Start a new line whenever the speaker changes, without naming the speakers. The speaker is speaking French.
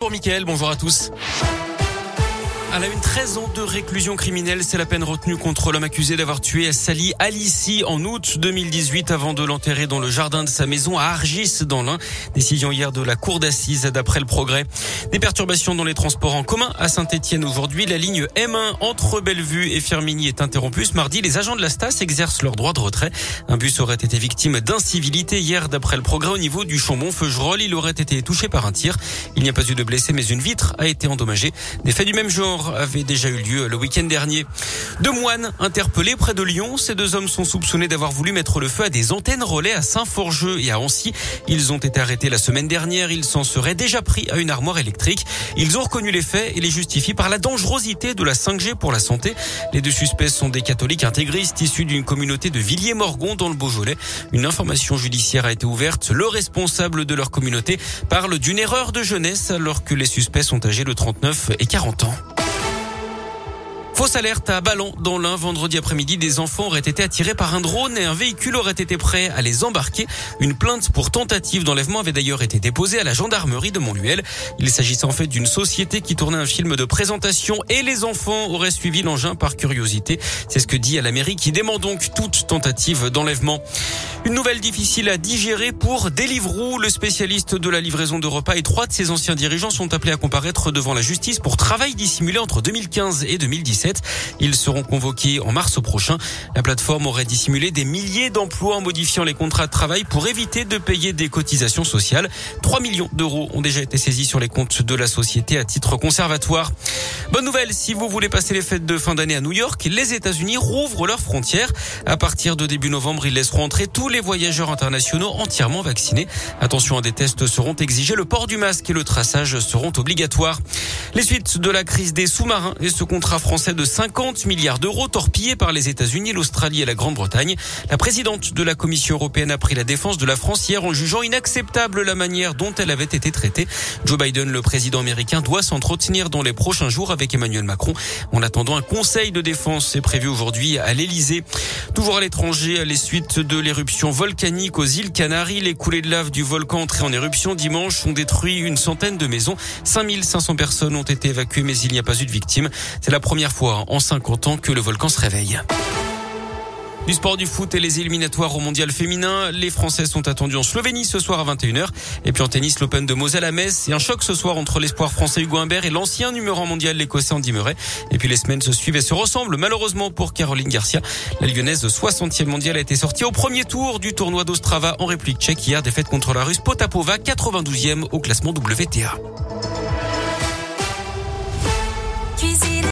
Pour Mickaël, bonjour à tous. À la une, 13 ans de réclusion criminelle, c'est la peine retenue contre l'homme accusé d'avoir tué Sally Alici en août 2018 avant de l'enterrer dans le jardin de sa maison à Argis dans l'Ain. Décision hier de la cour d'assises d'après le progrès. Des perturbations dans les transports en commun à Saint-Etienne aujourd'hui. La ligne M1 entre Bellevue et Firminy est interrompue. Ce mardi, les agents de la Stas exercent leur droit de retrait. Un bus aurait été victime d'incivilité hier d'après le progrès au niveau du Chambon-Feugerolles. Il aurait été touché par un tir. Il n'y a pas eu de blessés mais une vitre a été endommagée. Des faits du même genre avait déjà eu lieu le week-end dernier. Deux moines interpellés près de Lyon. Ces deux hommes sont soupçonnés d'avoir voulu mettre le feu à des antennes relais à Saint-Forgeux et à Ancy. Ils ont été arrêtés la semaine dernière. Ils s'en seraient déjà pris à une armoire électrique. Ils ont reconnu les faits et les justifient par la dangerosité de la 5G pour la santé. Les deux suspects sont des catholiques intégristes issus d'une communauté de Villiers-Morgon dans le Beaujolais. Une information judiciaire a été ouverte. Le responsable de leur communauté parle d'une erreur de jeunesse alors que les suspects sont âgés de 39 et 40 ans. Fausse alerte à Ballon. Dans l'un, vendredi après-midi, des enfants auraient été attirés par un drone et un véhicule aurait été prêt à les embarquer. Une plainte pour tentative d'enlèvement avait d'ailleurs été déposée à la gendarmerie de Montluel. Il s'agissait en fait d'une société qui tournait un film de présentation et les enfants auraient suivi l'engin par curiosité. C'est ce que dit à la mairie qui dément donc toute tentative d'enlèvement. Une nouvelle difficile à digérer pour Deliveroo. Le spécialiste de la livraison de repas et trois de ses anciens dirigeants sont appelés à comparaître devant la justice pour travail dissimulé entre 2015 et 2017. Ils seront convoqués en mars prochain. La plateforme aurait dissimulé des milliers d'emplois en modifiant les contrats de travail pour éviter de payer des cotisations sociales. 3 millions d'euros ont déjà été saisis sur les comptes de la société à titre conservatoire. Bonne nouvelle, si vous voulez passer les fêtes de fin d'année à New York, les États-Unis rouvrent leurs frontières. À partir de début novembre, ils laisseront entrer tous les voyageurs internationaux entièrement vaccinés. Attention, des tests seront exigés, le port du masque et le traçage seront obligatoires. Les suites de la crise des sous-marins et ce contrat français de 50 milliards d'euros torpillés par les États-Unis, l'Australie et la Grande-Bretagne. La présidente de la Commission européenne a pris la défense de la France hier en jugeant inacceptable la manière dont elle avait été traitée. Joe Biden, le président américain, doit s'entretenir dans les prochains jours avec Emmanuel Macron. En attendant, un conseil de défense est prévu aujourd'hui à l'Elysée. Toujours à l'étranger, les suites de l'éruption volcanique aux îles Canaries, les coulées de lave du volcan entré en éruption dimanche ont détruit une centaine de maisons. 5500 personnes ont été évacuées, mais il n'y a pas eu de victimes. C'est la première fois en 50 ans que le volcan se réveille. Du sport du foot et les éliminatoires au mondial féminin. Les Français sont attendus en Slovénie ce soir à 21h. Et puis en tennis, l'Open de Moselle à Metz. Et un choc ce soir entre l'espoir français Hugo Humbert et l'ancien numéro mondial l'écossais Andy Murray. Et puis les semaines se suivent et se ressemblent malheureusement pour Caroline Garcia. La lyonnaise 60e mondiale a été sortie au premier tour du tournoi d'Ostrava en République tchèque hier. Défaite contre la russe Potapova, 92e au classement WTA.